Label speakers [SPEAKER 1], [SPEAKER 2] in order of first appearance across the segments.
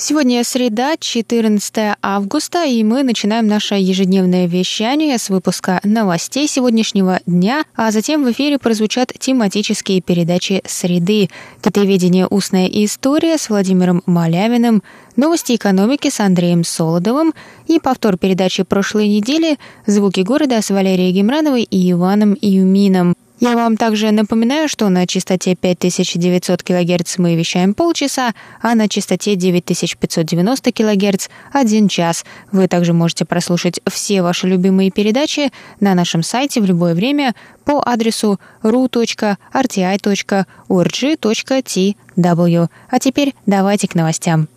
[SPEAKER 1] Сегодня среда, 14 августа, и мы начинаем наше ежедневное вещание с выпуска новостей сегодняшнего дня, а затем в эфире прозвучат тематические передачи «Среды», «Китаеведение. Устная история» с Владимиром Малявиным, новости экономики с Андреем Солодовым и повтор передачи прошлой недели «Звуки города» с Валерией Гемрановой и Иваном Юмином. Я вам также напоминаю, что на частоте 5900 кГц мы вещаем полчаса, а на частоте 9590 кГц – один час. Вы также можете прослушать все ваши любимые передачи на нашем сайте в любое время по адресу ru.rti.org.tw. А теперь давайте к новостям.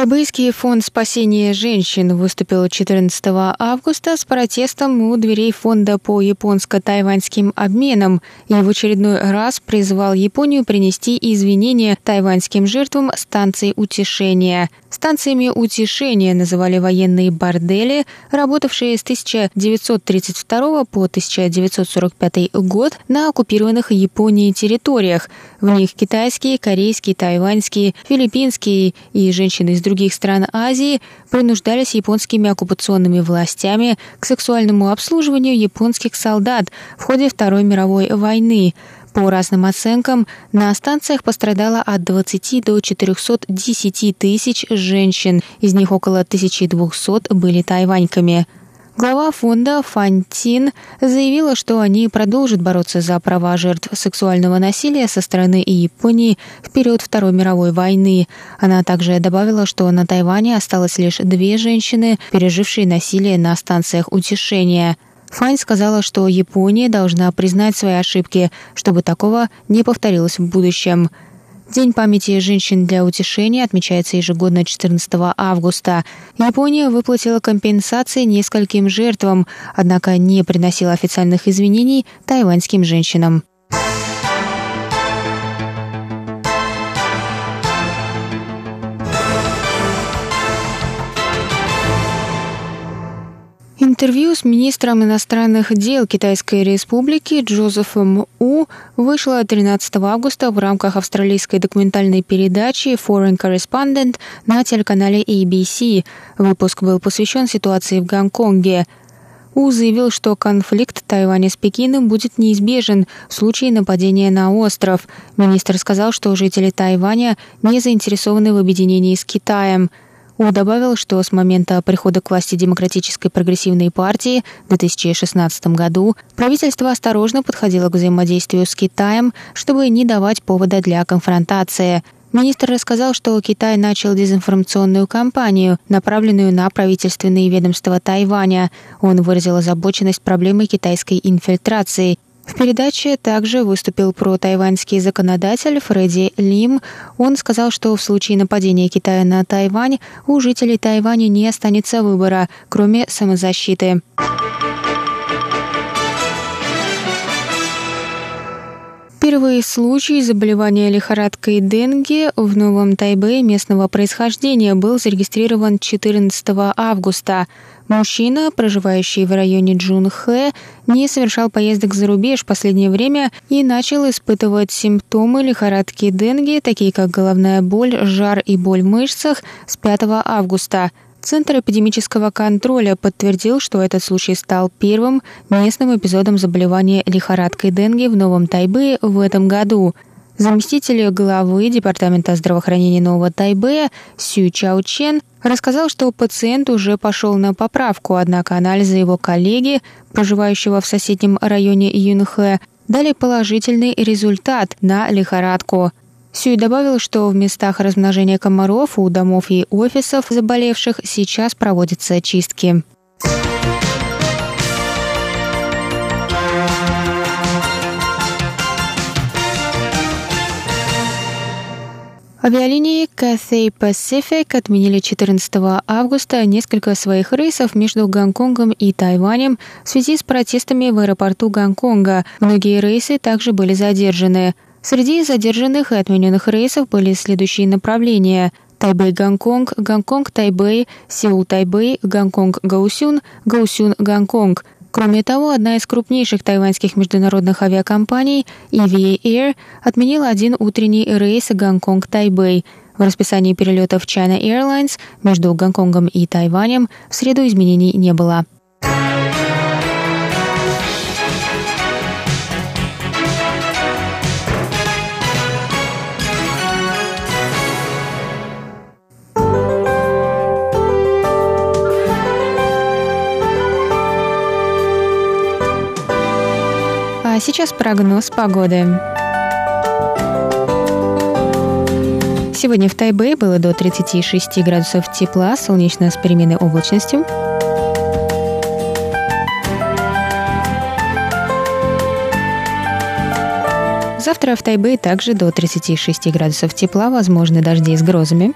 [SPEAKER 1] Тайбэйский фонд спасения женщин выступил 14 августа с протестом у дверей фонда по японско-тайваньским обменам и в очередной раз призвал Японию принести извинения тайваньским жертвам станций утешения. Станциями утешения называли военные бордели, работавшие с 1932 по 1945 год на оккупированных Японией территориях. В них китайские, корейские, тайваньские, филиппинские и женщины из других стран Азии принуждались японскими оккупационными властями к сексуальному обслуживанию японских солдат в ходе Второй мировой войны. По разным оценкам, на станциях пострадало от 20 до 410 тысяч женщин, из них около 1200 были тайваньками. Глава фонда Фантин заявила, что они продолжат бороться за права жертв сексуального насилия со стороны Японии в период Второй мировой войны. Она также добавила, что на Тайване осталось лишь две женщины, пережившие насилие на станциях утешения. Фань сказала, что Япония должна признать свои ошибки, чтобы такого не повторилось в будущем. День памяти женщин для утешения отмечается ежегодно 14 августа. Япония выплатила компенсации нескольким жертвам, однако не приносила официальных извинений тайваньским женщинам. Интервью с министром иностранных дел Китайской Республики Джозефом У вышло 13 августа в рамках австралийской документальной передачи Foreign Correspondent на телеканале ABC. Выпуск был посвящен ситуации в Гонконге. У заявил, что конфликт Тайваня с Пекином будет неизбежен в случае нападения на остров. Министр сказал, что жители Тайваня не заинтересованы в объединении с Китаем – у добавил, что с момента прихода к власти Демократической прогрессивной партии в 2016 году правительство осторожно подходило к взаимодействию с Китаем, чтобы не давать повода для конфронтации. Министр рассказал, что Китай начал дезинформационную кампанию, направленную на правительственные ведомства Тайваня. Он выразил озабоченность проблемой китайской инфильтрации в передаче также выступил про-тайваньский законодатель Фредди Лим. Он сказал, что в случае нападения Китая на Тайвань у жителей Тайваня не останется выбора, кроме самозащиты. Первый случай заболевания лихорадкой денге в Новом Тайбе местного происхождения был зарегистрирован 14 августа. Мужчина, проживающий в районе Джунхэ, не совершал поездок за рубеж в последнее время и начал испытывать симптомы лихорадки Денги, такие как головная боль, жар и боль в мышцах, с 5 августа. Центр эпидемического контроля подтвердил, что этот случай стал первым местным эпизодом заболевания лихорадкой Денги в Новом Тайбе в этом году – Заместитель главы Департамента здравоохранения Нового Тайбэя Сю Чао Чен рассказал, что пациент уже пошел на поправку, однако анализы его коллеги, проживающего в соседнем районе Юнхэ, дали положительный результат на лихорадку. Сюй добавил, что в местах размножения комаров у домов и офисов заболевших сейчас проводятся чистки. Авиалинии Cathay Pacific отменили 14 августа несколько своих рейсов между Гонконгом и Тайванем в связи с протестами в аэропорту Гонконга. Многие рейсы также были задержаны. Среди задержанных и отмененных рейсов были следующие направления – Тайбэй-Гонконг, Гонконг-Тайбэй, Сеул-Тайбэй, Гонконг-Гаосюн, Гаосюн-Гонконг – Кроме того, одна из крупнейших тайваньских международных авиакомпаний EVA Air отменила один утренний рейс Гонконг-Тайбэй. В расписании перелетов China Airlines между Гонконгом и Тайванем в среду изменений не было. Сейчас прогноз погоды. Сегодня в Тайбэе было до 36 градусов тепла, солнечно с переменной облачностью. Завтра в Тайбэе также до 36 градусов тепла, возможны дожди с грозами.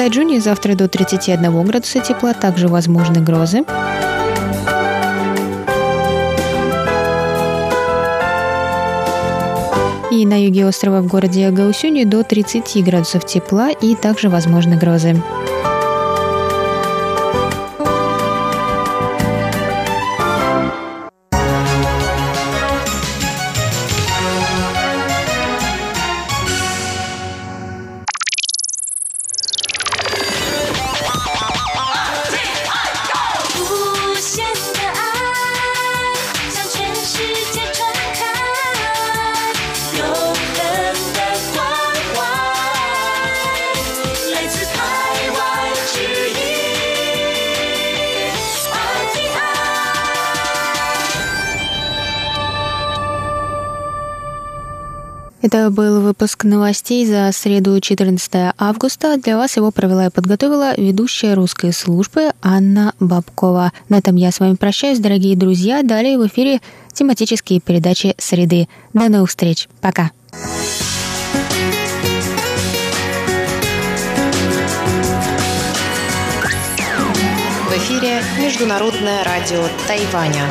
[SPEAKER 1] Тайджуне завтра до 31 градуса тепла, также возможны грозы. И на юге острова в городе Гаусюни до 30 градусов тепла и также возможны грозы. Это был выпуск новостей за среду 14 августа. Для вас его провела и подготовила ведущая русской службы Анна Бабкова. На этом я с вами прощаюсь, дорогие друзья. Далее в эфире тематические передачи «Среды». До новых встреч. Пока.
[SPEAKER 2] В эфире Международное радио Тайваня.